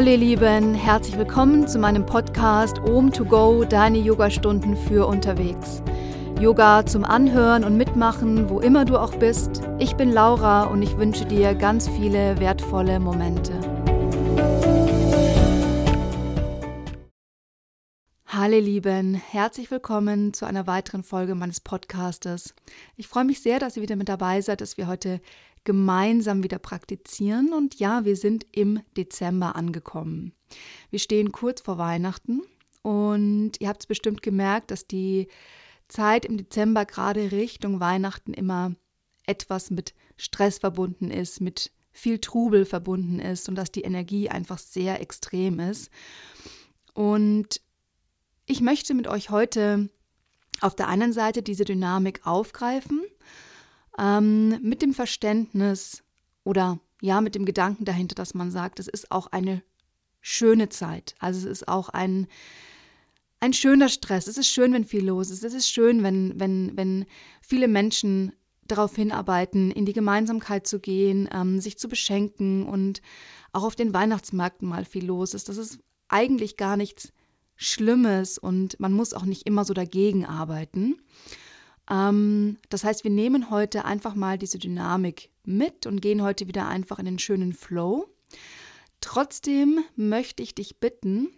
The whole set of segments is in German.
Hallo ihr Lieben, herzlich willkommen zu meinem Podcast Om to Go, deine Yogastunden für unterwegs. Yoga zum Anhören und Mitmachen, wo immer du auch bist. Ich bin Laura und ich wünsche dir ganz viele wertvolle Momente. Hallo Lieben, herzlich willkommen zu einer weiteren Folge meines Podcastes. Ich freue mich sehr, dass ihr wieder mit dabei seid, dass wir heute gemeinsam wieder praktizieren. Und ja, wir sind im Dezember angekommen. Wir stehen kurz vor Weihnachten und ihr habt es bestimmt gemerkt, dass die Zeit im Dezember gerade Richtung Weihnachten immer etwas mit Stress verbunden ist, mit viel Trubel verbunden ist und dass die Energie einfach sehr extrem ist. Und ich möchte mit euch heute auf der einen Seite diese Dynamik aufgreifen ähm, mit dem Verständnis oder ja, mit dem Gedanken dahinter, dass man sagt, es ist auch eine schöne Zeit. Also es ist auch ein, ein schöner Stress. Es ist schön, wenn viel los ist. Es ist schön, wenn, wenn, wenn viele Menschen darauf hinarbeiten, in die Gemeinsamkeit zu gehen, ähm, sich zu beschenken und auch auf den Weihnachtsmärkten mal viel los ist. Das ist eigentlich gar nichts Schlimmes und man muss auch nicht immer so dagegen arbeiten. Ähm, das heißt, wir nehmen heute einfach mal diese Dynamik mit und gehen heute wieder einfach in den schönen Flow. Trotzdem möchte ich dich bitten,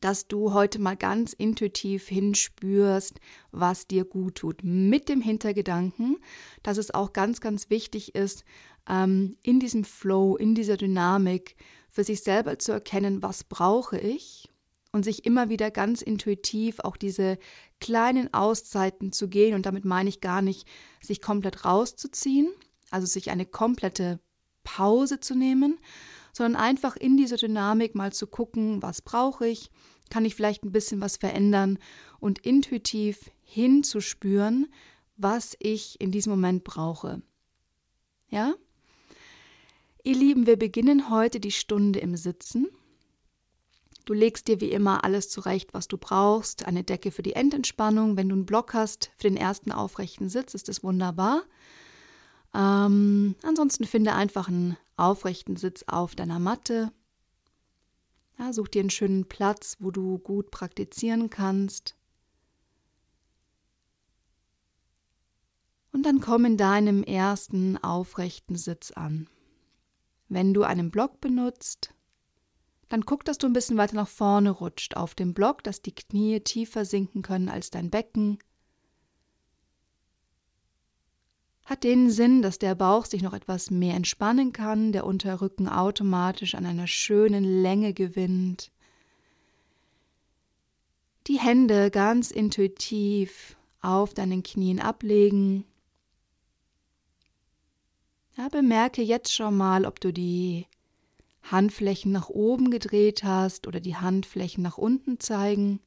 dass du heute mal ganz intuitiv hinspürst, was dir gut tut. Mit dem Hintergedanken, dass es auch ganz, ganz wichtig ist, ähm, in diesem Flow, in dieser Dynamik für sich selber zu erkennen, was brauche ich und sich immer wieder ganz intuitiv auch diese kleinen Auszeiten zu gehen. Und damit meine ich gar nicht, sich komplett rauszuziehen, also sich eine komplette Pause zu nehmen, sondern einfach in dieser Dynamik mal zu gucken, was brauche ich, kann ich vielleicht ein bisschen was verändern und intuitiv hinzuspüren, was ich in diesem Moment brauche. Ja? Ihr Lieben, wir beginnen heute die Stunde im Sitzen. Du legst dir wie immer alles zurecht, was du brauchst. Eine Decke für die Endentspannung. Wenn du einen Block hast für den ersten aufrechten Sitz, ist das wunderbar. Ähm, ansonsten finde einfach einen aufrechten Sitz auf deiner Matte. Ja, such dir einen schönen Platz, wo du gut praktizieren kannst. Und dann komm in deinem ersten aufrechten Sitz an. Wenn du einen Block benutzt, dann guck, dass du ein bisschen weiter nach vorne rutscht auf dem Block, dass die Knie tiefer sinken können als dein Becken. Hat den Sinn, dass der Bauch sich noch etwas mehr entspannen kann, der Unterrücken automatisch an einer schönen Länge gewinnt. Die Hände ganz intuitiv auf deinen Knien ablegen. Ja, bemerke jetzt schon mal, ob du die Handflächen nach oben gedreht hast oder die Handflächen nach unten zeigen.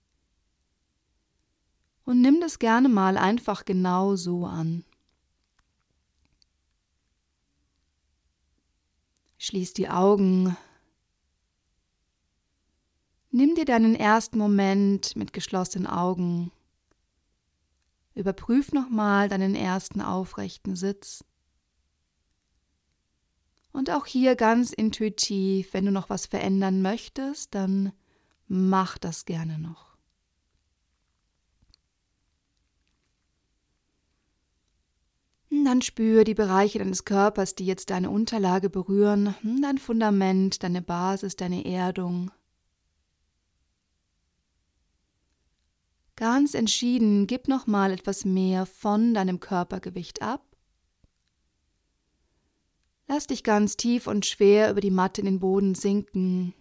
Und nimm das gerne mal einfach genau so an. Schließ die Augen. Nimm dir deinen ersten Moment mit geschlossenen Augen. Überprüf nochmal deinen ersten aufrechten Sitz. Und auch hier ganz intuitiv, wenn du noch was verändern möchtest, dann mach das gerne noch. Dann spüre die Bereiche deines Körpers, die jetzt deine Unterlage berühren, dein Fundament, deine Basis, deine Erdung. Ganz entschieden, gib noch mal etwas mehr von deinem Körpergewicht ab Lass dich ganz tief und schwer über die Matte in den Boden sinken.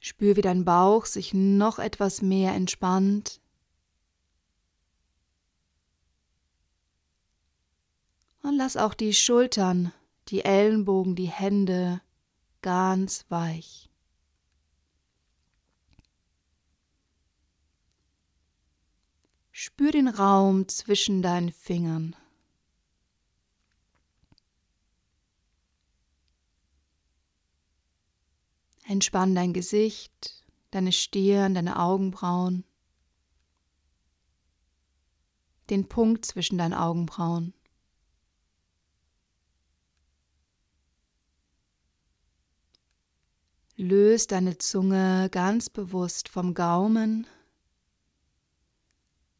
Spür, wie dein Bauch sich noch etwas mehr entspannt. Und lass auch die Schultern, die Ellenbogen, die Hände ganz weich. Spür den Raum zwischen deinen Fingern. Entspann dein Gesicht, deine Stirn, deine Augenbrauen, den Punkt zwischen deinen Augenbrauen. Löst deine Zunge ganz bewusst vom Gaumen.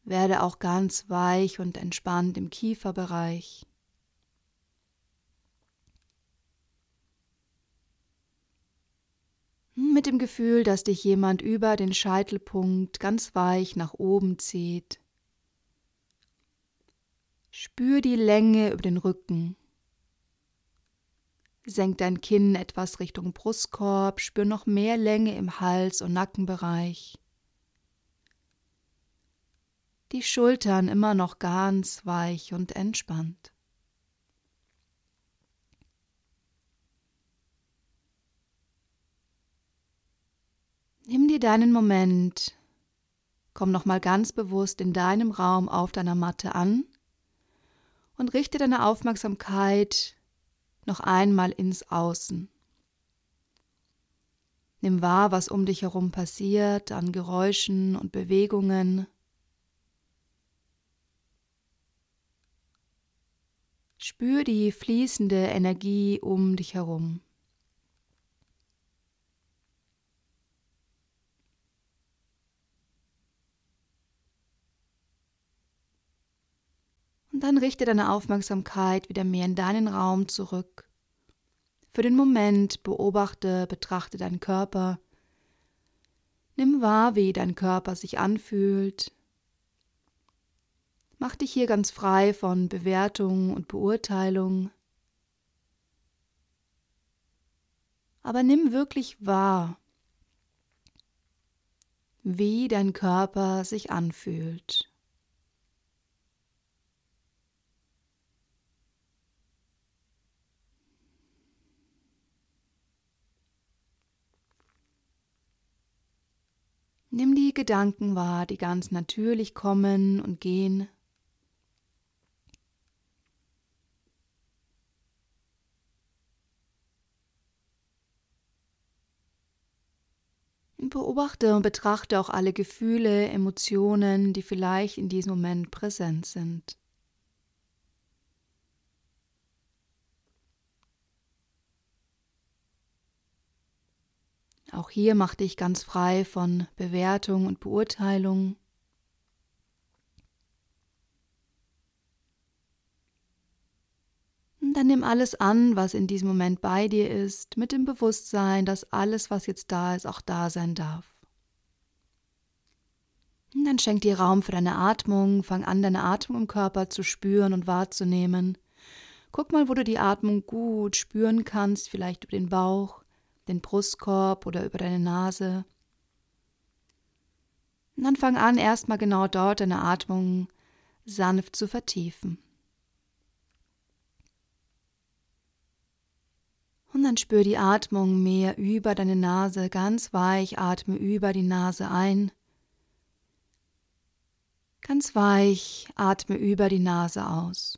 Werde auch ganz weich und entspannt im Kieferbereich. Mit dem Gefühl, dass dich jemand über den Scheitelpunkt ganz weich nach oben zieht. Spür die Länge über den Rücken. Senk dein Kinn etwas Richtung Brustkorb, spür noch mehr Länge im Hals- und Nackenbereich. Die Schultern immer noch ganz weich und entspannt. Nimm dir deinen Moment, komm nochmal ganz bewusst in deinem Raum auf deiner Matte an und richte deine Aufmerksamkeit noch einmal ins Außen. Nimm wahr, was um dich herum passiert an Geräuschen und Bewegungen. Spür die fließende Energie um dich herum. Und dann richte deine Aufmerksamkeit wieder mehr in deinen Raum zurück. Für den Moment beobachte, betrachte deinen Körper. Nimm wahr, wie dein Körper sich anfühlt. Mach dich hier ganz frei von Bewertung und Beurteilung. Aber nimm wirklich wahr, wie dein Körper sich anfühlt. Nimm die Gedanken wahr, die ganz natürlich kommen und gehen. Beobachte und betrachte auch alle Gefühle, Emotionen, die vielleicht in diesem Moment präsent sind. Auch hier mach dich ganz frei von Bewertung und Beurteilung. Dann nimm alles an, was in diesem Moment bei dir ist, mit dem Bewusstsein, dass alles, was jetzt da ist, auch da sein darf. Und dann schenk dir Raum für deine Atmung, fang an, deine Atmung im Körper zu spüren und wahrzunehmen. Guck mal, wo du die Atmung gut spüren kannst, vielleicht über den Bauch, den Brustkorb oder über deine Nase. Und dann fang an, erstmal genau dort deine Atmung sanft zu vertiefen. Und dann spür die Atmung mehr über deine Nase, ganz weich, atme über die Nase ein. Ganz weich, atme über die Nase aus.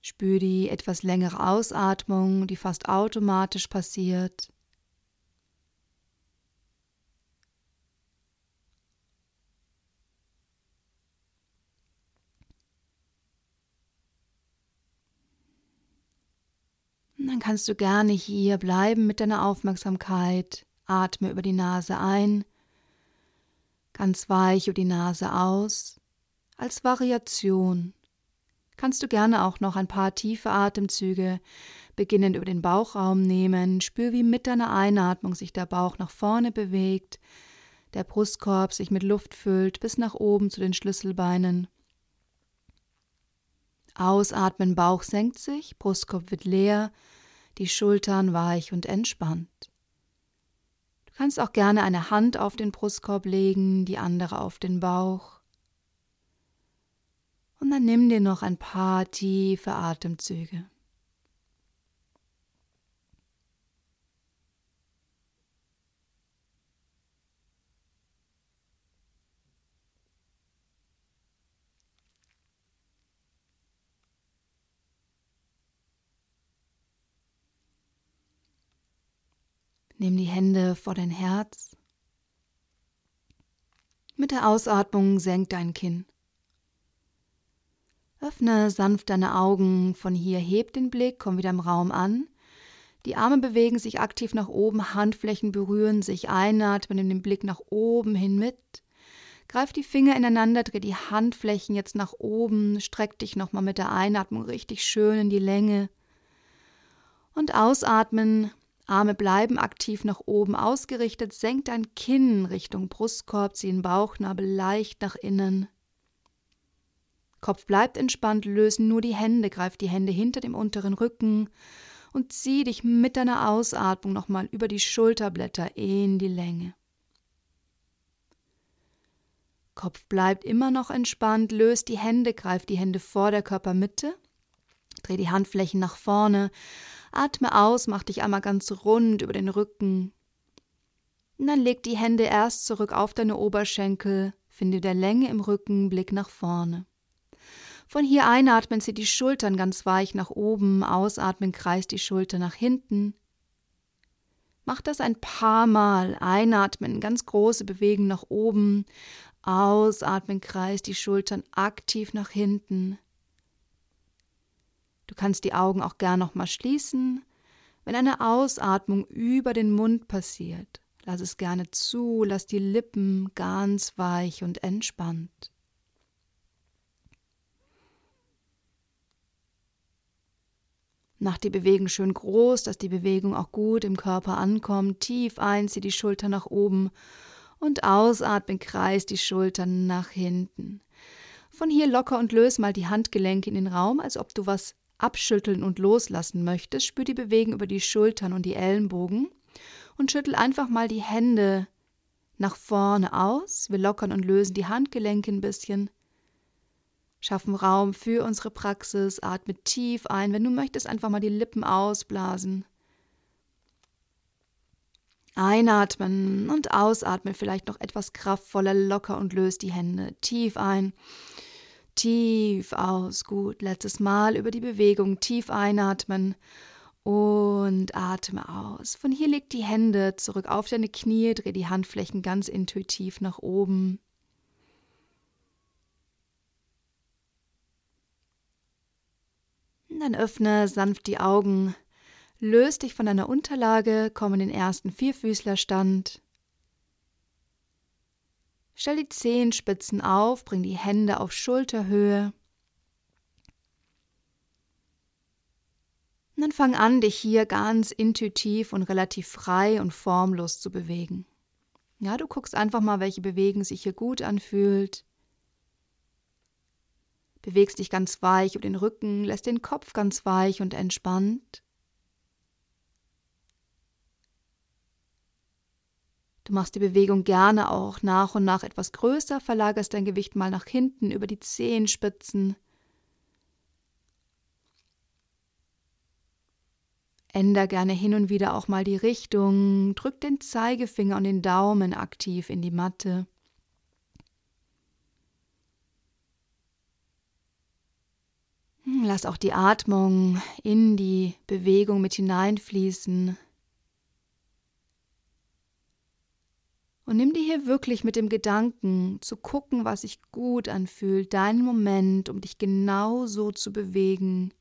Spür die etwas längere Ausatmung, die fast automatisch passiert. Und dann kannst du gerne hier bleiben mit deiner Aufmerksamkeit. Atme über die Nase ein, ganz weich über die Nase aus, als Variation kannst du gerne auch noch ein paar tiefe Atemzüge beginnend über den Bauchraum nehmen. Spür, wie mit deiner Einatmung sich der Bauch nach vorne bewegt, der Brustkorb sich mit Luft füllt bis nach oben zu den Schlüsselbeinen. Ausatmen, Bauch senkt sich, Brustkorb wird leer, die Schultern weich und entspannt. Du kannst auch gerne eine Hand auf den Brustkorb legen, die andere auf den Bauch. Und dann nimm dir noch ein paar tiefe Atemzüge. Nimm die Hände vor dein Herz. Mit der Ausatmung senk dein Kinn. Öffne sanft deine Augen von hier, heb den Blick, komm wieder im Raum an. Die Arme bewegen sich aktiv nach oben, Handflächen berühren sich, einatmen, nimm den Blick nach oben hin mit. Greif die Finger ineinander, dreh die Handflächen jetzt nach oben, streck dich nochmal mit der Einatmung richtig schön in die Länge. Und ausatmen, Arme bleiben aktiv nach oben ausgerichtet, senk dein Kinn Richtung Brustkorb, zieh den Bauchnabel leicht nach innen. Kopf bleibt entspannt, lösen nur die Hände, greif die Hände hinter dem unteren Rücken und zieh dich mit deiner Ausatmung nochmal über die Schulterblätter in die Länge. Kopf bleibt immer noch entspannt, löst die Hände, greif die Hände vor der Körpermitte, dreh die Handflächen nach vorne, atme aus, mach dich einmal ganz rund über den Rücken. Und dann leg die Hände erst zurück auf deine Oberschenkel, finde der Länge im Rücken, Blick nach vorne. Von hier einatmen zieht die Schultern ganz weich nach oben, ausatmen kreist die Schulter nach hinten. Mach das ein paar Mal. Einatmen, ganz große Bewegen nach oben. Ausatmen, kreist die Schultern aktiv nach hinten. Du kannst die Augen auch gern noch mal schließen. Wenn eine Ausatmung über den Mund passiert, lass es gerne zu, lass die Lippen ganz weich und entspannt. Mach die Bewegung schön groß, dass die Bewegung auch gut im Körper ankommt. Tief ein, zieh die Schultern nach oben und ausatmen, kreis die Schultern nach hinten. Von hier locker und löse mal die Handgelenke in den Raum, als ob du was abschütteln und loslassen möchtest. Spür die Bewegung über die Schultern und die Ellenbogen und schüttel einfach mal die Hände nach vorne aus. Wir lockern und lösen die Handgelenke ein bisschen schaffen Raum für unsere Praxis, atme tief ein. Wenn du möchtest, einfach mal die Lippen ausblasen. Einatmen und ausatmen, vielleicht noch etwas kraftvoller, locker und löst die Hände. Tief ein, tief aus. Gut, letztes Mal über die Bewegung. Tief einatmen und atme aus. Von hier leg die Hände zurück auf deine Knie, dreh die Handflächen ganz intuitiv nach oben. Dann öffne sanft die Augen, löst dich von deiner Unterlage, komm in den ersten Vierfüßlerstand. Stell die Zehenspitzen auf, bring die Hände auf Schulterhöhe. Und dann fang an, dich hier ganz intuitiv und relativ frei und formlos zu bewegen. Ja, du guckst einfach mal, welche Bewegung sich hier gut anfühlt bewegst dich ganz weich über den Rücken, lässt den Kopf ganz weich und entspannt. Du machst die Bewegung gerne auch nach und nach etwas größer, verlagerst dein Gewicht mal nach hinten über die Zehenspitzen. Änder gerne hin und wieder auch mal die Richtung, drück den Zeigefinger und den Daumen aktiv in die Matte. Lass auch die Atmung in die Bewegung mit hineinfließen. Und nimm dir hier wirklich mit dem Gedanken zu gucken, was sich gut anfühlt, deinen Moment, um dich genau so zu bewegen,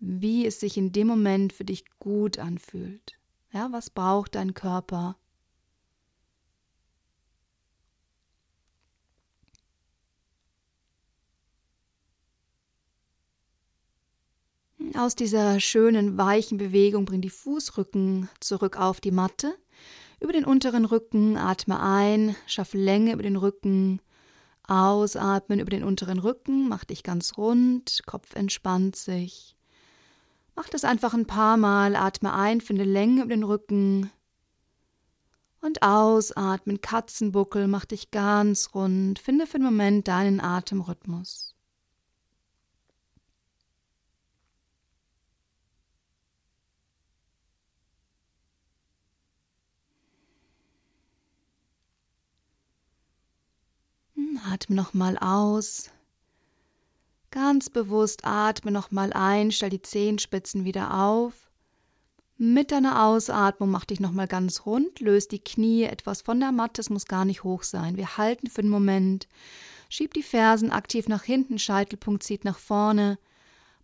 wie es sich in dem Moment für dich gut anfühlt. Ja, was braucht dein Körper? Aus dieser schönen, weichen Bewegung bring die Fußrücken zurück auf die Matte. Über den unteren Rücken atme ein, schaff Länge über den Rücken. Ausatmen über den unteren Rücken, mach dich ganz rund, Kopf entspannt sich. Mach das einfach ein paar Mal, atme ein, finde Länge über den Rücken. Und ausatmen, Katzenbuckel, mach dich ganz rund, finde für den Moment deinen Atemrhythmus. Atme nochmal aus. Ganz bewusst atme nochmal ein, stell die Zehenspitzen wieder auf. Mit deiner Ausatmung mach dich nochmal ganz rund, löst die Knie etwas von der Matte, es muss gar nicht hoch sein. Wir halten für einen Moment. Schieb die Fersen aktiv nach hinten, Scheitelpunkt zieht nach vorne,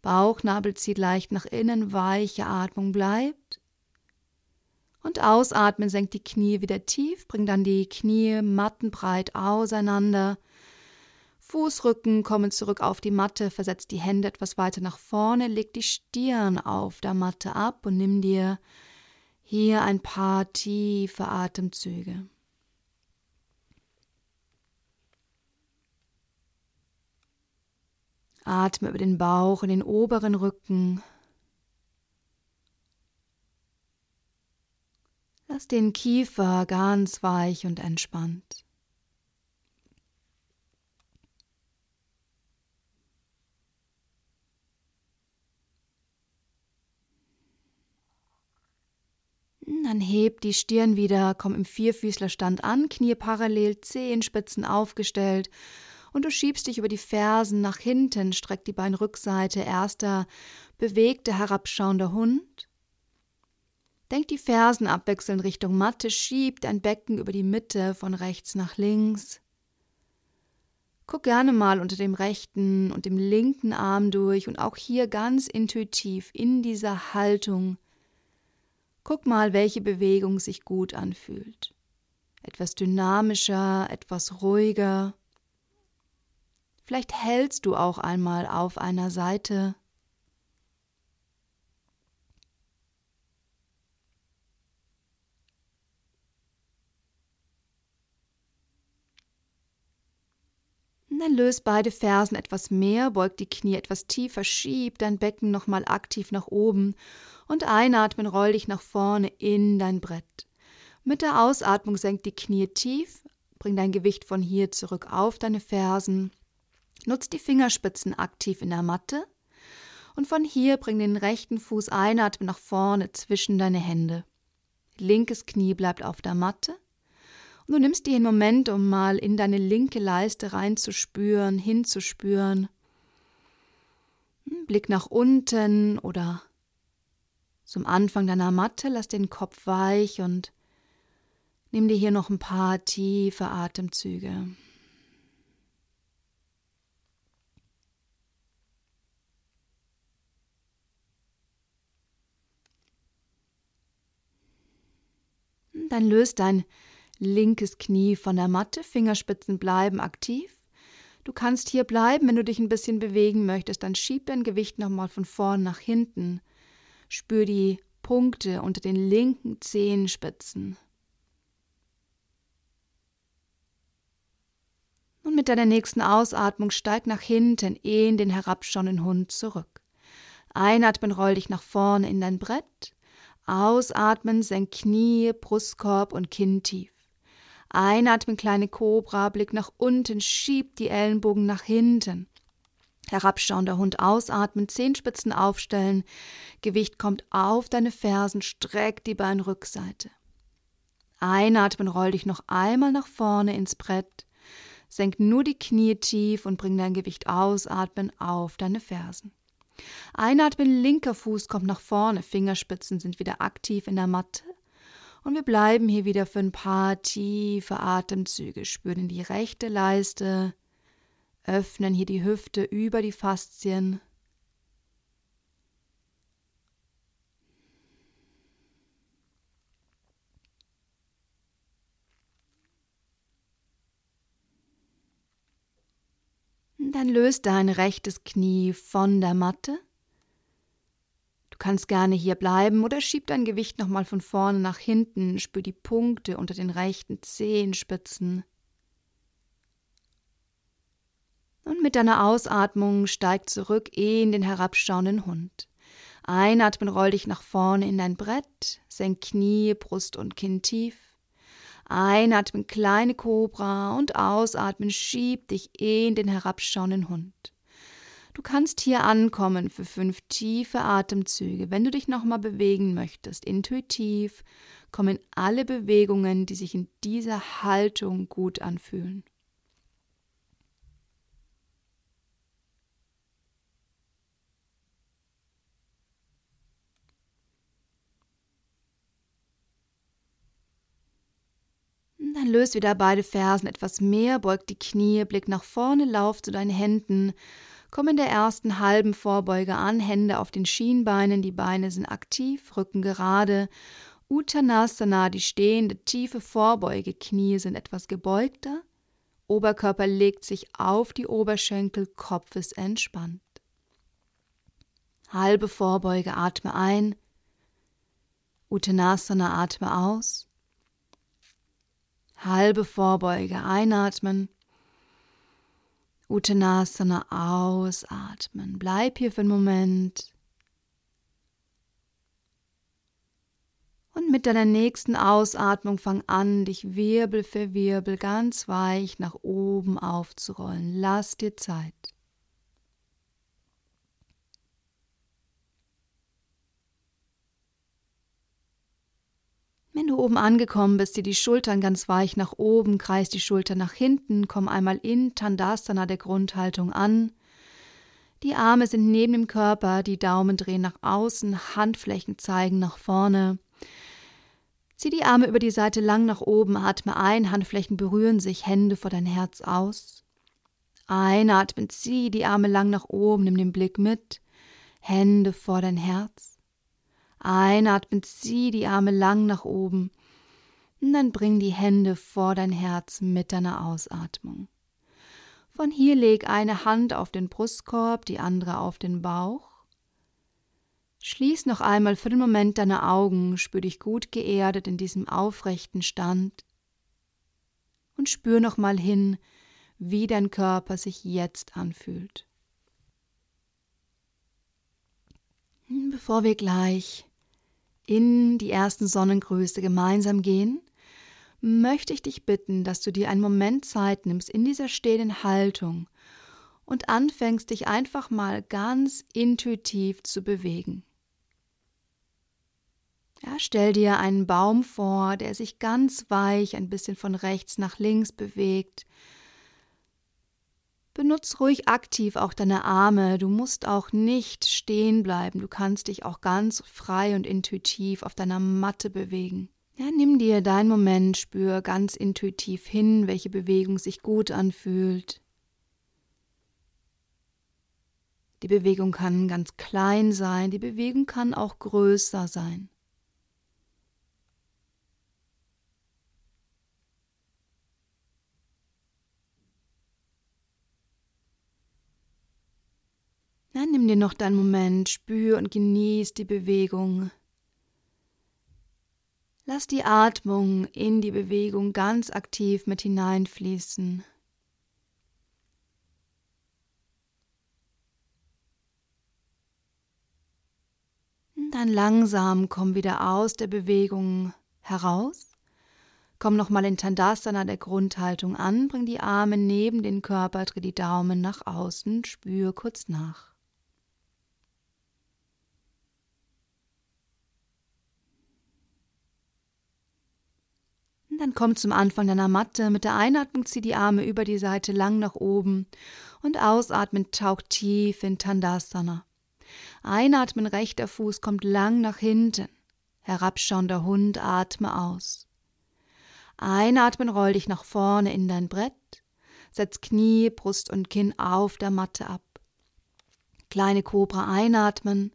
Bauchnabel zieht leicht nach innen, weiche Atmung bleibt. Und ausatmen, senkt die Knie wieder tief, bring dann die Knie mattenbreit auseinander. Fußrücken kommen zurück auf die Matte, versetzt die Hände etwas weiter nach vorne, leg die Stirn auf der Matte ab und nimm dir hier ein paar tiefe Atemzüge. Atme über den Bauch in den oberen Rücken. Lass den Kiefer ganz weich und entspannt. Dann heb die Stirn wieder, komm im Vierfüßlerstand an, Knie parallel, Zehenspitzen aufgestellt und du schiebst dich über die Fersen nach hinten, streck die Beinrückseite, erster bewegter herabschauender Hund. Denk die Fersen abwechselnd Richtung Matte, schieb dein Becken über die Mitte von rechts nach links. Guck gerne mal unter dem rechten und dem linken Arm durch und auch hier ganz intuitiv in dieser Haltung Guck mal, welche Bewegung sich gut anfühlt. Etwas dynamischer, etwas ruhiger. Vielleicht hältst du auch einmal auf einer Seite. Dann löst beide Fersen etwas mehr, beugt die Knie etwas tiefer, schieb dein Becken nochmal aktiv nach oben und einatmen, roll dich nach vorne in dein Brett. Mit der Ausatmung senk die Knie tief, bring dein Gewicht von hier zurück auf deine Fersen, nutz die Fingerspitzen aktiv in der Matte und von hier bring den rechten Fuß einatmen nach vorne zwischen deine Hände. Linkes Knie bleibt auf der Matte du nimmst dir einen Moment, um mal in deine linke Leiste reinzuspüren, hinzuspüren. Hm, Blick nach unten oder zum Anfang deiner Matte lass den Kopf weich und nimm dir hier noch ein paar tiefe Atemzüge. Dann löst dein linkes Knie von der Matte, Fingerspitzen bleiben aktiv. Du kannst hier bleiben, wenn du dich ein bisschen bewegen möchtest, dann schieb dein Gewicht nochmal von vorn nach hinten. Spür die Punkte unter den linken Zehenspitzen. Und mit deiner nächsten Ausatmung steig nach hinten in den herabschauenden Hund zurück. Einatmen, roll dich nach vorne in dein Brett. Ausatmen, senk Knie, Brustkorb und Kinn tief. Einatmen, kleine Kobra, Blick nach unten, schieb die Ellenbogen nach hinten. Herabschauender Hund ausatmen, Zehenspitzen aufstellen, Gewicht kommt auf deine Fersen, streck die Beinrückseite. Einatmen, roll dich noch einmal nach vorne ins Brett, senk nur die Knie tief und bring dein Gewicht ausatmen auf deine Fersen. Einatmen, linker Fuß kommt nach vorne, Fingerspitzen sind wieder aktiv in der Matte. Und wir bleiben hier wieder für ein paar tiefe Atemzüge, spüren die rechte Leiste, öffnen hier die Hüfte über die Faszien. Dann löst dein rechtes Knie von der Matte. Du kannst gerne hier bleiben oder schieb dein Gewicht nochmal von vorne nach hinten, spür die Punkte unter den rechten Zehenspitzen. Und mit deiner Ausatmung steig zurück in den herabschauenden Hund. Einatmen, roll dich nach vorne in dein Brett, senk Knie, Brust und Kinn tief. Einatmen, kleine Kobra und ausatmen, schieb dich in den herabschauenden Hund. Du kannst hier ankommen für fünf tiefe Atemzüge. Wenn du dich nochmal bewegen möchtest, intuitiv, kommen alle Bewegungen, die sich in dieser Haltung gut anfühlen. Dann löst wieder beide Fersen etwas mehr, beug die Knie, blick nach vorne, lauf zu deinen Händen. Komm in der ersten halben Vorbeuge an, Hände auf den Schienbeinen, die Beine sind aktiv, Rücken gerade. Uttanasana, die stehende tiefe Vorbeuge, Knie sind etwas gebeugter. Oberkörper legt sich auf die Oberschenkel, Kopf ist entspannt. Halbe Vorbeuge, atme ein. Uttanasana, atme aus. Halbe Vorbeuge einatmen. Uttanasana ausatmen. Bleib hier für einen Moment. Und mit deiner nächsten Ausatmung fang an, dich Wirbel für Wirbel ganz weich nach oben aufzurollen. Lass dir Zeit. Wenn du oben angekommen bist, zieh die Schultern ganz weich nach oben, kreis die Schultern nach hinten, komm einmal in Tandasana der Grundhaltung an. Die Arme sind neben dem Körper, die Daumen drehen nach außen, Handflächen zeigen nach vorne. Zieh die Arme über die Seite lang nach oben, atme ein, Handflächen berühren sich, Hände vor dein Herz aus. Einatmen, zieh die Arme lang nach oben, nimm den Blick mit, Hände vor dein Herz. Einatmen, zieh die Arme lang nach oben. Und dann bring die Hände vor dein Herz mit deiner Ausatmung. Von hier leg eine Hand auf den Brustkorb, die andere auf den Bauch. Schließ noch einmal für den Moment deine Augen, spür dich gut geerdet in diesem aufrechten Stand und spür noch mal hin, wie dein Körper sich jetzt anfühlt. Bevor wir gleich in die ersten Sonnengröße gemeinsam gehen, möchte ich dich bitten, dass du dir einen Moment Zeit nimmst in dieser stehenden Haltung und anfängst, dich einfach mal ganz intuitiv zu bewegen. Ja, stell dir einen Baum vor, der sich ganz weich ein bisschen von rechts nach links bewegt, Benutz ruhig aktiv auch deine Arme. Du musst auch nicht stehen bleiben. Du kannst dich auch ganz frei und intuitiv auf deiner Matte bewegen. Ja, nimm dir deinen Moment, spür ganz intuitiv hin, welche Bewegung sich gut anfühlt. Die Bewegung kann ganz klein sein, die Bewegung kann auch größer sein. Dann nimm dir noch deinen Moment, spür und genieß die Bewegung. Lass die Atmung in die Bewegung ganz aktiv mit hineinfließen. Dann langsam komm wieder aus der Bewegung heraus. Komm nochmal in Tandasana der Grundhaltung an, bring die Arme neben den Körper, dreh die Daumen nach außen, spür kurz nach. Dann komm zum Anfang deiner Matte. Mit der Einatmung zieh die Arme über die Seite lang nach oben und ausatmen taucht tief in Tandasana. Einatmen, rechter Fuß kommt lang nach hinten. Herabschauender Hund, atme aus. Einatmen, roll dich nach vorne in dein Brett. Setz Knie, Brust und Kinn auf der Matte ab. Kleine Kobra einatmen.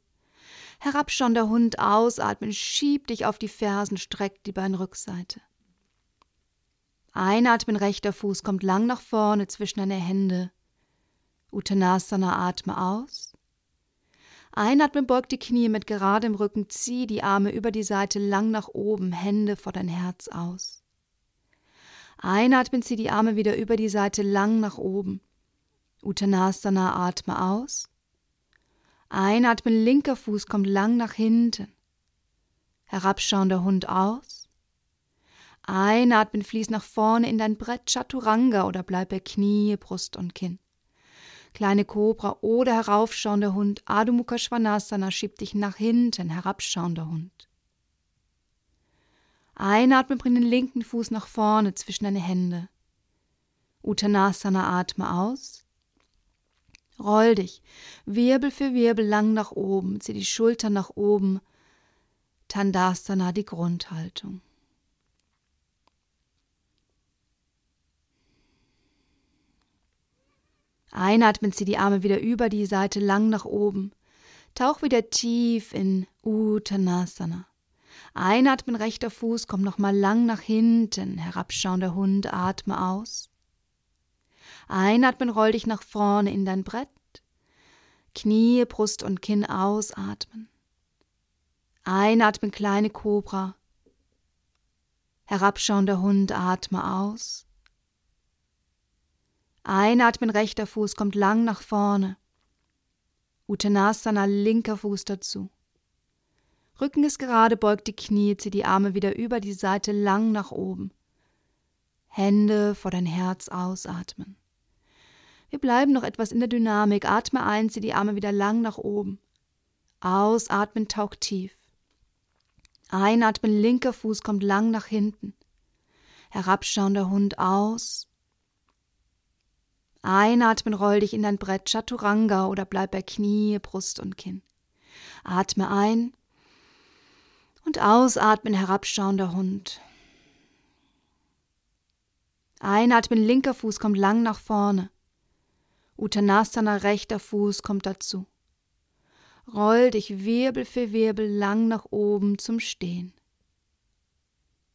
Herabschauender Hund ausatmen, schieb dich auf die Fersen, streck die Beinrückseite. Einatmen, rechter Fuß kommt lang nach vorne zwischen deine Hände. Uttanasana, atme aus. Einatmen, beug die Knie mit geradem Rücken, zieh die Arme über die Seite lang nach oben, Hände vor dein Herz aus. Einatmen, zieh die Arme wieder über die Seite lang nach oben. Uttanasana, atme aus. Einatmen, linker Fuß kommt lang nach hinten. Herabschauender Hund aus. Einatmen, fließ nach vorne in dein Brett Chaturanga oder bleib bei Knie, Brust und Kinn. Kleine Kobra oder heraufschauender Hund, Adho Mukha Svanasana, schieb dich nach hinten, herabschauender Hund. Einatmen, bring den linken Fuß nach vorne zwischen deine Hände. Uttanasana, atme aus. Roll dich, Wirbel für Wirbel lang nach oben, zieh die Schultern nach oben. Tandasana, die Grundhaltung. Einatmen, zieh die Arme wieder über die Seite lang nach oben. Tauch wieder tief in Uttanasana. Einatmen, rechter Fuß, komm nochmal lang nach hinten. Herabschauender Hund, atme aus. Einatmen, roll dich nach vorne in dein Brett. Knie, Brust und Kinn ausatmen. Einatmen, kleine Kobra. Herabschauender Hund, atme aus. Einatmen, rechter Fuß kommt lang nach vorne. Uttanasana, linker Fuß dazu. Rücken ist gerade, beugt die Knie, zieh die Arme wieder über die Seite lang nach oben. Hände vor dein Herz ausatmen. Wir bleiben noch etwas in der Dynamik. Atme ein, zieh die Arme wieder lang nach oben. Ausatmen, tauch tief. Einatmen, linker Fuß kommt lang nach hinten. Herabschauender Hund aus. Einatmen, roll dich in dein Brett Chaturanga oder bleib bei Knie, Brust und Kinn. Atme ein und ausatmen, herabschauender Hund. Einatmen, linker Fuß kommt lang nach vorne. Uttanasana, rechter Fuß kommt dazu. Roll dich Wirbel für Wirbel lang nach oben zum Stehen.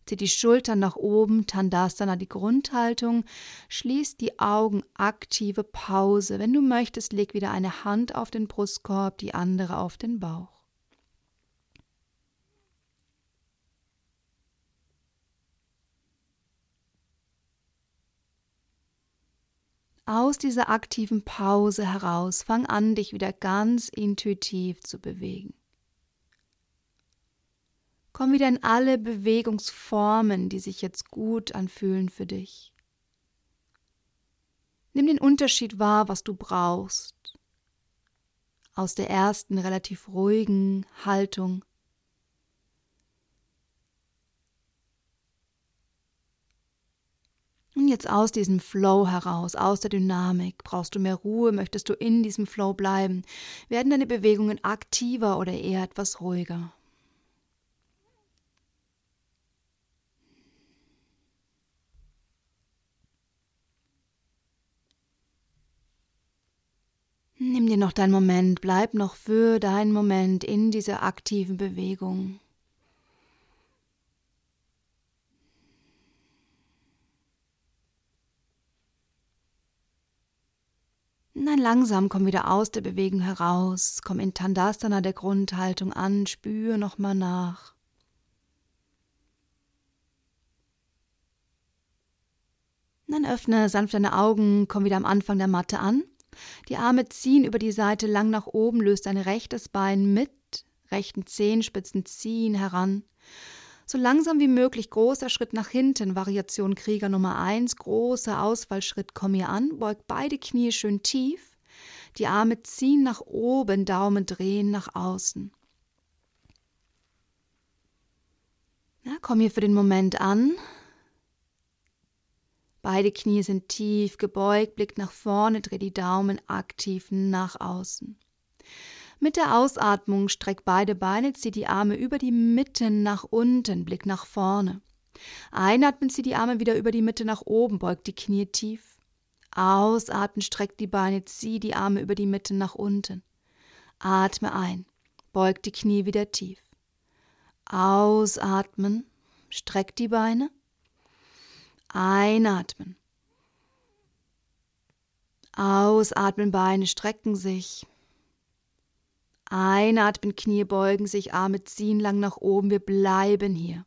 Zieh die Schultern nach oben, Tandasana die Grundhaltung, schließ die Augen, aktive Pause. Wenn du möchtest, leg wieder eine Hand auf den Brustkorb, die andere auf den Bauch. Aus dieser aktiven Pause heraus fang an, dich wieder ganz intuitiv zu bewegen. Komm wieder in alle Bewegungsformen, die sich jetzt gut anfühlen für dich. Nimm den Unterschied wahr, was du brauchst. Aus der ersten relativ ruhigen Haltung Und jetzt aus diesem Flow heraus, aus der Dynamik, brauchst du mehr Ruhe, möchtest du in diesem Flow bleiben, werden deine Bewegungen aktiver oder eher etwas ruhiger. Nimm dir noch deinen Moment, bleib noch für deinen Moment in dieser aktiven Bewegung. Dann langsam komm wieder aus der Bewegung heraus, komm in Tandasana der Grundhaltung an, spür nochmal nach. Dann öffne sanft deine Augen, komm wieder am Anfang der Matte an die Arme ziehen über die Seite lang nach oben, löst dein rechtes Bein mit, rechten Zehenspitzen ziehen heran. So langsam wie möglich großer Schritt nach hinten, Variation Krieger Nummer 1, großer Ausfallschritt, komm hier an, beug beide Knie schön tief, die Arme ziehen nach oben, Daumen drehen nach außen. Ja, komm hier für den Moment an, Beide Knie sind tief gebeugt, Blick nach vorne, dreh die Daumen aktiv nach außen. Mit der Ausatmung streck beide Beine, zieh die Arme über die Mitte nach unten, Blick nach vorne. Einatmen, zieh die Arme wieder über die Mitte nach oben, beug die Knie tief. Ausatmen, streck die Beine, zieh die Arme über die Mitte nach unten. Atme ein, beug die Knie wieder tief. Ausatmen, streck die Beine. Einatmen. Ausatmen, Beine strecken sich. Einatmen, Knie beugen sich, Arme ziehen lang nach oben. Wir bleiben hier.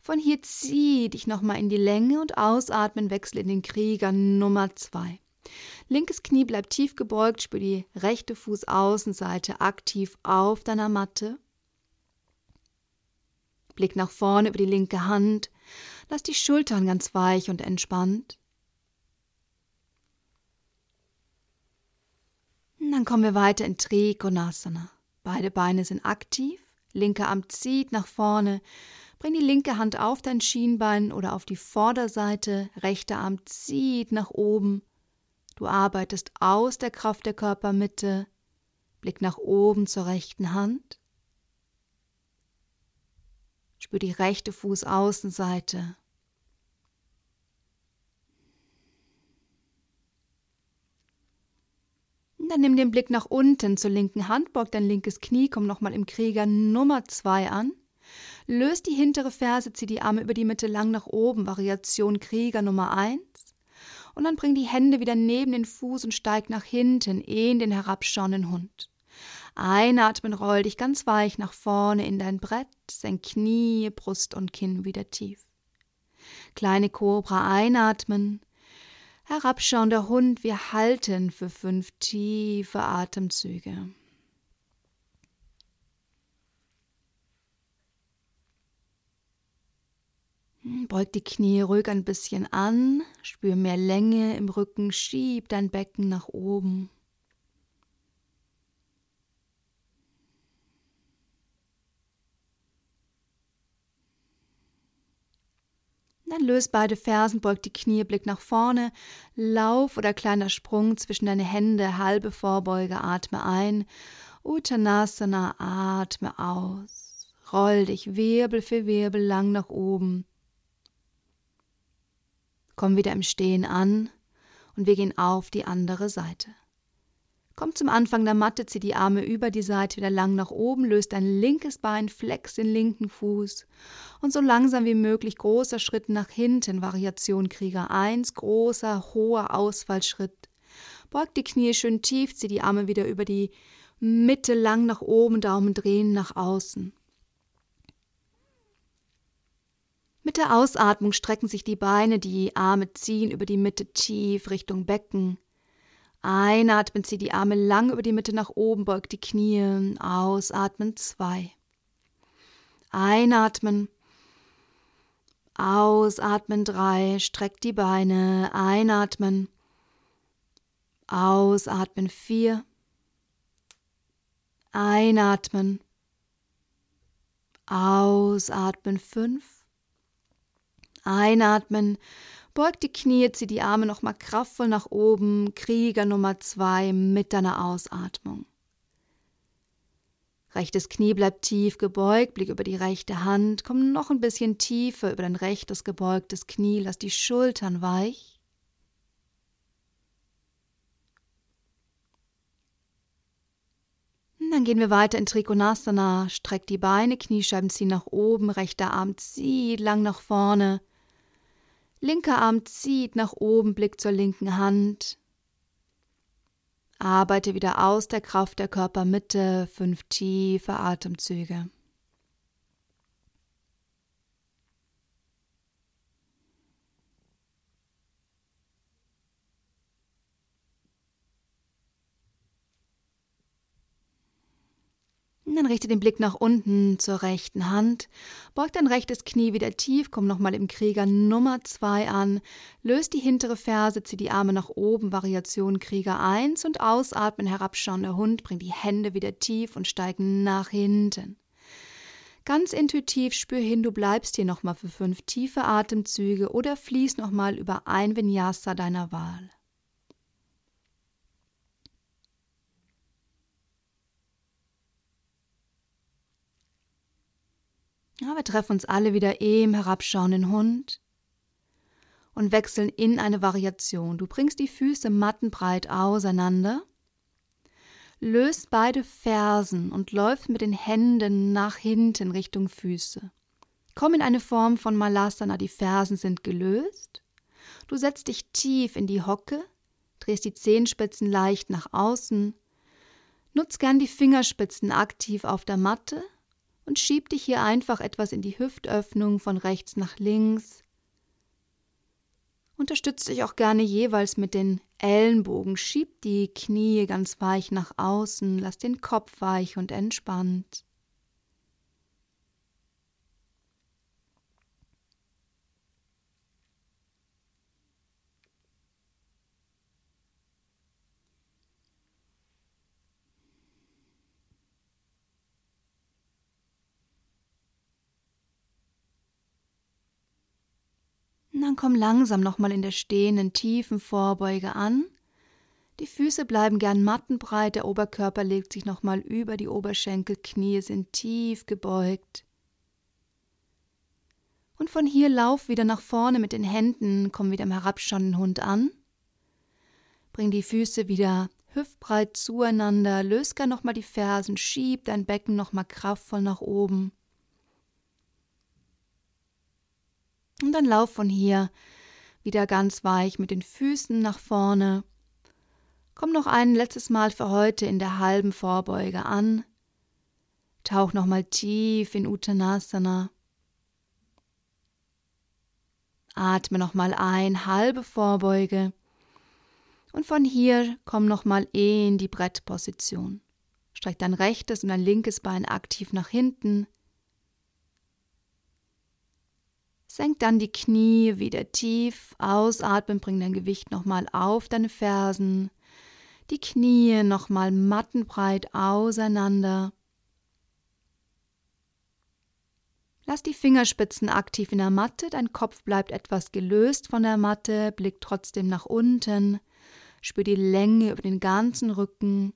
Von hier zieh dich nochmal in die Länge und ausatmen, wechsel in den Krieger Nummer zwei. Linkes Knie bleibt tief gebeugt, spür die rechte Fußaußenseite aktiv auf deiner Matte. Blick nach vorne über die linke Hand, Lass die Schultern ganz weich und entspannt. Und dann kommen wir weiter in Trikonasana. Beide Beine sind aktiv, linker Arm zieht nach vorne, bring die linke Hand auf dein Schienbein oder auf die Vorderseite, rechter Arm zieht nach oben. Du arbeitest aus der Kraft der Körpermitte, Blick nach oben zur rechten Hand. Spür die rechte Fußaußenseite. Dann nimm den Blick nach unten zur linken Hand, beug dein linkes Knie, komm nochmal im Krieger Nummer 2 an. Löst die hintere Ferse, zieh die Arme über die Mitte lang nach oben, Variation Krieger Nummer 1. Und dann bring die Hände wieder neben den Fuß und steig nach hinten in den herabschauenden Hund. Einatmen, roll dich ganz weich nach vorne in dein Brett, senk Knie, Brust und Kinn wieder tief. Kleine Kobra einatmen, herabschauender Hund, wir halten für fünf tiefe Atemzüge. Hm, beug die Knie ruhig ein bisschen an, spür mehr Länge im Rücken, schieb dein Becken nach oben. Dann löst beide Fersen, beug die Knie, Blick nach vorne, Lauf oder kleiner Sprung zwischen deine Hände, halbe Vorbeuge, atme ein, Uttanasana, atme aus. Roll dich Wirbel für Wirbel lang nach oben. Komm wieder im Stehen an und wir gehen auf die andere Seite. Komm zum Anfang der Matte, zieh die Arme über die Seite wieder lang nach oben, löst dein linkes Bein, flex den linken Fuß und so langsam wie möglich großer Schritt nach hinten, Variation Krieger 1, großer, hoher Ausfallschritt. Beug die Knie schön tief, zieh die Arme wieder über die Mitte lang nach oben, Daumen drehen nach außen. Mit der Ausatmung strecken sich die Beine, die Arme ziehen über die Mitte tief Richtung Becken. Einatmen, zieh die Arme lang über die Mitte nach oben, beug die Knie. Ausatmen, zwei. Einatmen. Ausatmen, drei. Streck die Beine. Einatmen. Ausatmen, vier. Einatmen. Ausatmen, fünf. Einatmen. Beug die Knie, zieh die Arme nochmal kraftvoll nach oben. Krieger Nummer zwei mit deiner Ausatmung. Rechtes Knie bleibt tief gebeugt, Blick über die rechte Hand, komm noch ein bisschen tiefer über dein rechtes gebeugtes Knie, lass die Schultern weich. Dann gehen wir weiter in Trikonasana, streck die Beine, Kniescheiben ziehen nach oben, rechter Arm zieht lang nach vorne. Linker Arm zieht nach oben, Blick zur linken Hand. Arbeite wieder aus der Kraft der Körpermitte, fünf tiefe Atemzüge. Dann richte den Blick nach unten zur rechten Hand, beug dein rechtes Knie wieder tief, komm nochmal im Krieger Nummer 2 an, löst die hintere Ferse, zieh die Arme nach oben, Variation Krieger 1 und ausatmen, herabschauender Hund, bring die Hände wieder tief und steig nach hinten. Ganz intuitiv spür hin, du bleibst hier nochmal für fünf tiefe Atemzüge oder fließ nochmal über ein Vinyasa deiner Wahl. Ja, wir treffen uns alle wieder im herabschauenden Hund und wechseln in eine Variation. Du bringst die Füße mattenbreit auseinander, löst beide Fersen und läufst mit den Händen nach hinten Richtung Füße. Komm in eine Form von Malasana, die Fersen sind gelöst. Du setzt dich tief in die Hocke, drehst die Zehenspitzen leicht nach außen, nutz gern die Fingerspitzen aktiv auf der Matte und schieb dich hier einfach etwas in die Hüftöffnung von rechts nach links. Unterstütze dich auch gerne jeweils mit den Ellenbogen, schieb die Knie ganz weich nach außen, lass den Kopf weich und entspannt. Dann komm langsam nochmal in der stehenden tiefen Vorbeuge an. Die Füße bleiben gern mattenbreit, der Oberkörper legt sich nochmal über die Oberschenkel, Knie sind tief gebeugt. Und von hier lauf wieder nach vorne mit den Händen, komm wieder im herabschauenden Hund an. Bring die Füße wieder hüftbreit zueinander, löst gern nochmal die Fersen, schieb dein Becken nochmal kraftvoll nach oben. Und dann lauf von hier wieder ganz weich mit den Füßen nach vorne. Komm noch ein letztes Mal für heute in der halben Vorbeuge an. Tauch nochmal tief in Uttanasana. Atme nochmal ein, halbe Vorbeuge. Und von hier komm nochmal in die Brettposition. Streck dein rechtes und dein linkes Bein aktiv nach hinten. Senk dann die Knie wieder tief, ausatmen, bring dein Gewicht nochmal auf deine Fersen, die Knie nochmal mattenbreit auseinander. Lass die Fingerspitzen aktiv in der Matte, dein Kopf bleibt etwas gelöst von der Matte, blick trotzdem nach unten, spür die Länge über den ganzen Rücken.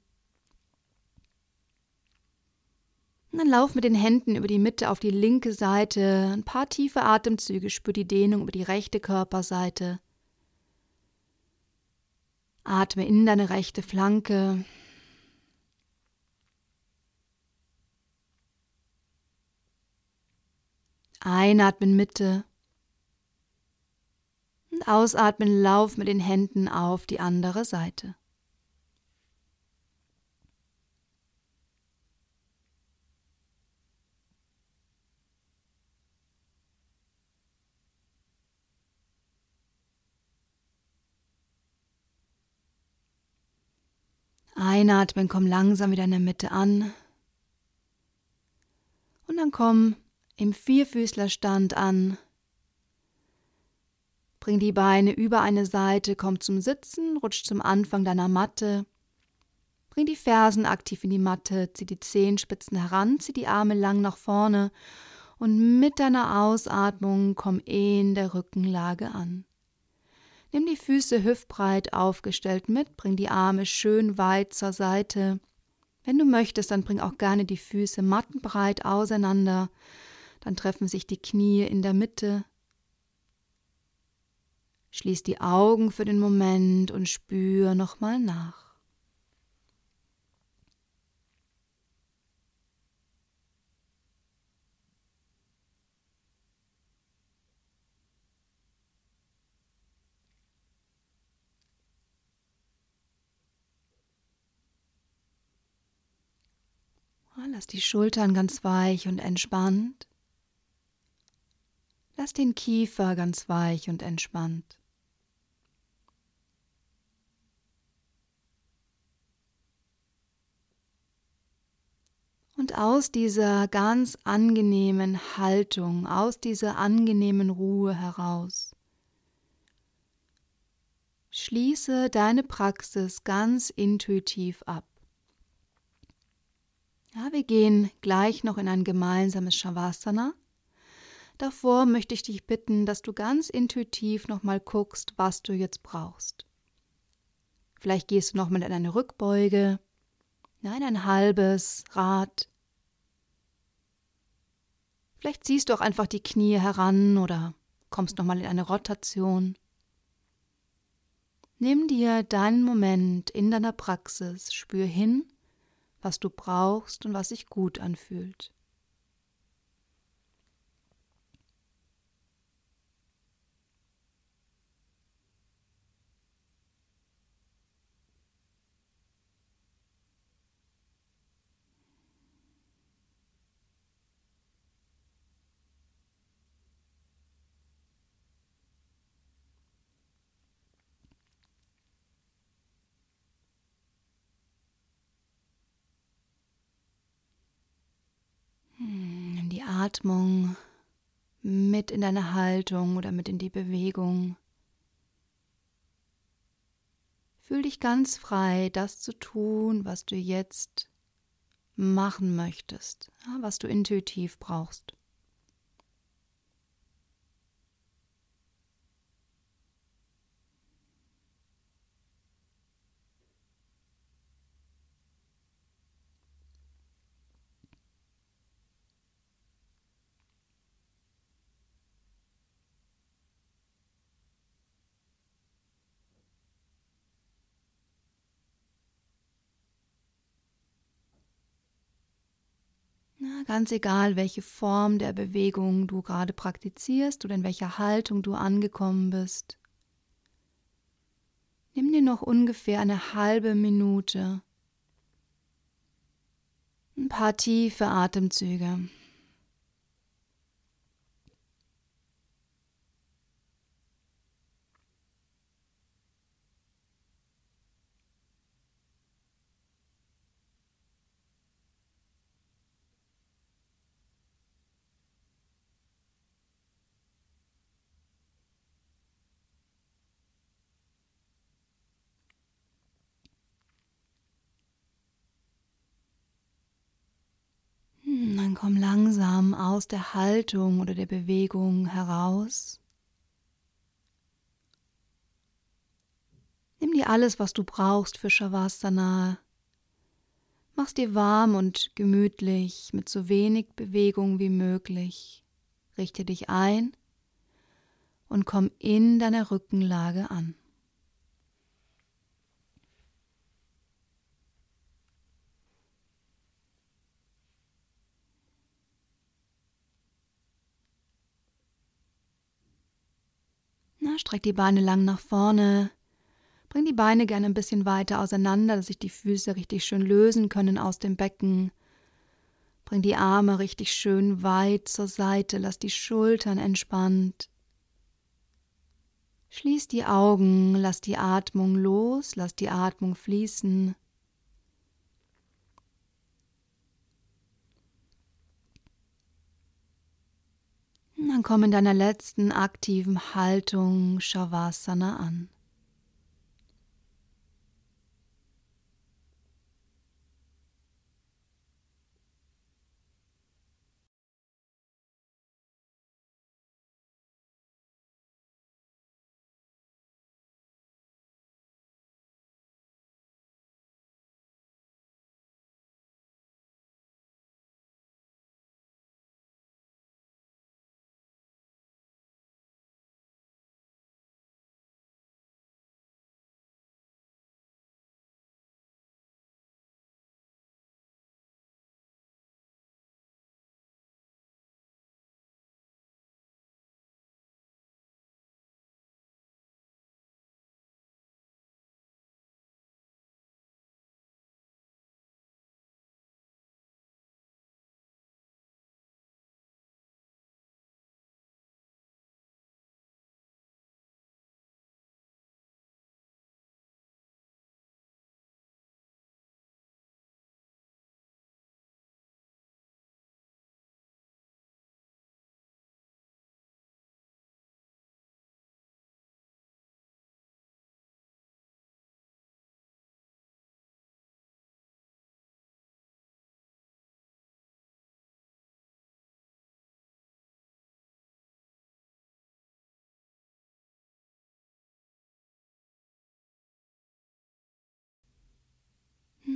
Und dann lauf mit den Händen über die Mitte auf die linke Seite, ein paar tiefe Atemzüge, spür die Dehnung über die rechte Körperseite. Atme in deine rechte Flanke, Einatmen Mitte. Und ausatmen, lauf mit den Händen auf die andere Seite. Einatmen, komm langsam wieder in der Mitte an. Und dann komm im Vierfüßlerstand an. Bring die Beine über eine Seite, komm zum Sitzen, rutsch zum Anfang deiner Matte. Bring die Fersen aktiv in die Matte, zieh die Zehenspitzen heran, zieh die Arme lang nach vorne und mit deiner Ausatmung komm in der Rückenlage an. Nimm die Füße hüftbreit aufgestellt mit, bring die Arme schön weit zur Seite. Wenn du möchtest, dann bring auch gerne die Füße mattenbreit auseinander dann treffen sich die Knie in der Mitte. Schließ die Augen für den Moment und spür nochmal nach. Lass die Schultern ganz weich und entspannt. Lass den Kiefer ganz weich und entspannt. Und aus dieser ganz angenehmen Haltung, aus dieser angenehmen Ruhe heraus, schließe deine Praxis ganz intuitiv ab. Ja, wir gehen gleich noch in ein gemeinsames Shavasana. Davor möchte ich dich bitten, dass du ganz intuitiv nochmal guckst, was du jetzt brauchst. Vielleicht gehst du nochmal in eine Rückbeuge, nein, ein halbes Rad. Vielleicht ziehst du auch einfach die Knie heran oder kommst nochmal in eine Rotation. Nimm dir deinen Moment in deiner Praxis, spür hin, was du brauchst und was sich gut anfühlt. Atmung mit in deine Haltung oder mit in die Bewegung. Fühl dich ganz frei, das zu tun, was du jetzt machen möchtest, was du intuitiv brauchst. Ganz egal, welche Form der Bewegung du gerade praktizierst oder in welcher Haltung du angekommen bist. Nimm dir noch ungefähr eine halbe Minute. Ein paar tiefe Atemzüge. Dann komm langsam aus der Haltung oder der Bewegung heraus. Nimm dir alles, was du brauchst für Shavasana. Mach's dir warm und gemütlich mit so wenig Bewegung wie möglich. Richte dich ein und komm in deiner Rückenlage an. Streck die Beine lang nach vorne. Bring die Beine gerne ein bisschen weiter auseinander, dass sich die Füße richtig schön lösen können aus dem Becken. Bring die Arme richtig schön weit zur Seite, lass die Schultern entspannt. Schließ die Augen, lass die Atmung los, lass die Atmung fließen. Dann komm in deiner letzten aktiven Haltung Shavasana an.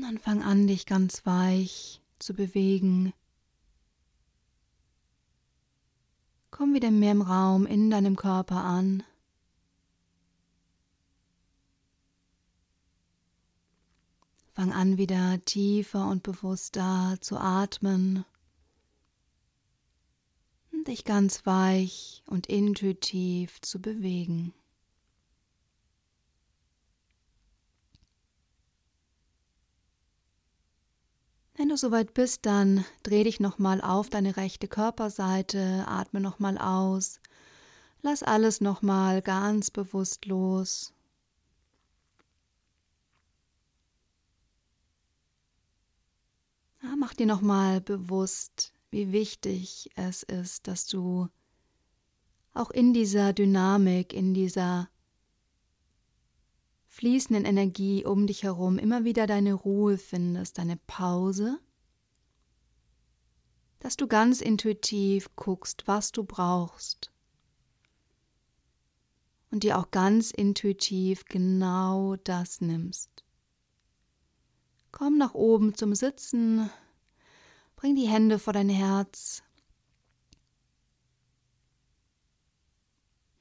Dann fang an, dich ganz weich zu bewegen. Komm wieder mehr im Raum in deinem Körper an. Fang an, wieder tiefer und bewusster zu atmen und dich ganz weich und intuitiv zu bewegen. Wenn du soweit bist, dann dreh dich nochmal auf deine rechte Körperseite, atme nochmal aus, lass alles nochmal ganz bewusst los. Ja, mach dir nochmal bewusst, wie wichtig es ist, dass du auch in dieser Dynamik, in dieser fließenden Energie um dich herum immer wieder deine Ruhe findest, deine Pause, dass du ganz intuitiv guckst, was du brauchst und dir auch ganz intuitiv genau das nimmst. Komm nach oben zum Sitzen, bring die Hände vor dein Herz.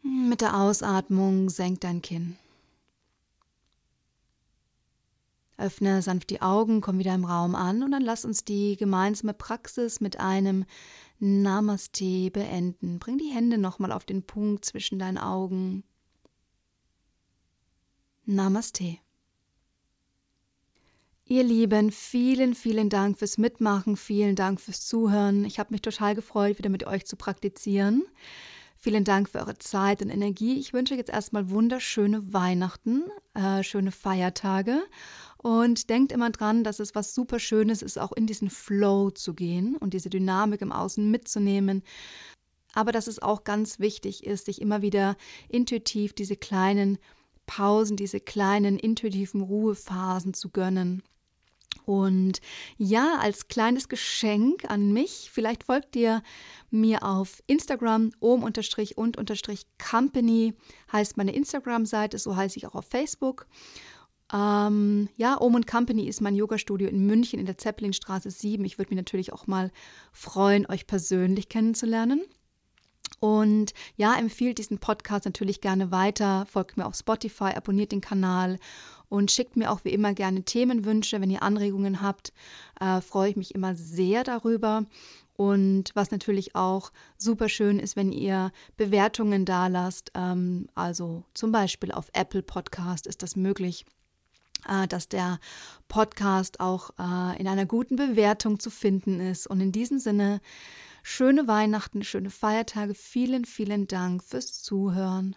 Mit der Ausatmung senk dein Kinn. Öffne sanft die Augen, komm wieder im Raum an und dann lass uns die gemeinsame Praxis mit einem Namaste beenden. Bring die Hände nochmal auf den Punkt zwischen deinen Augen. Namaste. Ihr Lieben, vielen, vielen Dank fürs Mitmachen, vielen Dank fürs Zuhören. Ich habe mich total gefreut, wieder mit euch zu praktizieren. Vielen Dank für eure Zeit und Energie. Ich wünsche jetzt erstmal wunderschöne Weihnachten, äh, schöne Feiertage und denkt immer dran, dass es was super Schönes ist, auch in diesen Flow zu gehen und diese Dynamik im Außen mitzunehmen. Aber dass es auch ganz wichtig ist, sich immer wieder intuitiv diese kleinen Pausen, diese kleinen intuitiven Ruhephasen zu gönnen. Und ja, als kleines Geschenk an mich, vielleicht folgt ihr mir auf Instagram, ohm-und-company heißt meine Instagram-Seite, so heiße ich auch auf Facebook. Ähm, ja, Ohm Company ist mein Yoga-Studio in München in der Zeppelinstraße 7. Ich würde mich natürlich auch mal freuen, euch persönlich kennenzulernen. Und ja, empfiehlt diesen Podcast natürlich gerne weiter. Folgt mir auf Spotify, abonniert den Kanal und schickt mir auch wie immer gerne Themenwünsche. Wenn ihr Anregungen habt, äh, freue ich mich immer sehr darüber. Und was natürlich auch super schön ist, wenn ihr Bewertungen da lasst. Ähm, also zum Beispiel auf Apple Podcast ist das möglich, dass der Podcast auch äh, in einer guten Bewertung zu finden ist. Und in diesem Sinne, schöne Weihnachten, schöne Feiertage. Vielen, vielen Dank fürs Zuhören.